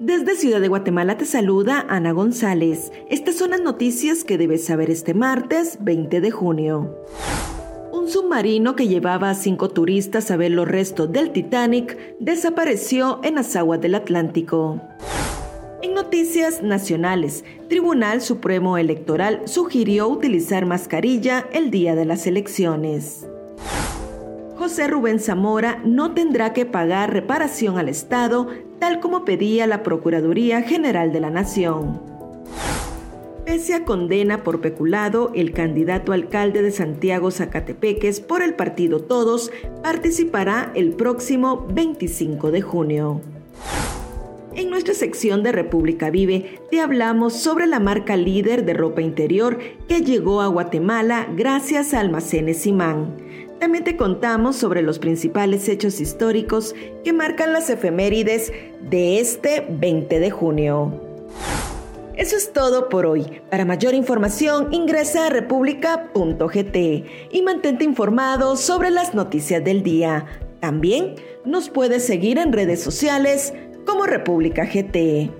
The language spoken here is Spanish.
Desde Ciudad de Guatemala te saluda Ana González. Estas son las noticias que debes saber este martes 20 de junio. Un submarino que llevaba a cinco turistas a ver los restos del Titanic desapareció en las aguas del Atlántico. En noticias nacionales, Tribunal Supremo Electoral sugirió utilizar mascarilla el día de las elecciones. José Rubén Zamora no tendrá que pagar reparación al Estado, tal como pedía la Procuraduría General de la Nación. Pese a condena por peculado, el candidato alcalde de Santiago Zacatepeques por el partido Todos participará el próximo 25 de junio. En nuestra sección de República Vive te hablamos sobre la marca líder de ropa interior que llegó a Guatemala gracias a Almacenes Simán. También te contamos sobre los principales hechos históricos que marcan las efemérides de este 20 de junio. Eso es todo por hoy. Para mayor información ingresa a república.gt y mantente informado sobre las noticias del día. También nos puedes seguir en redes sociales como República GT.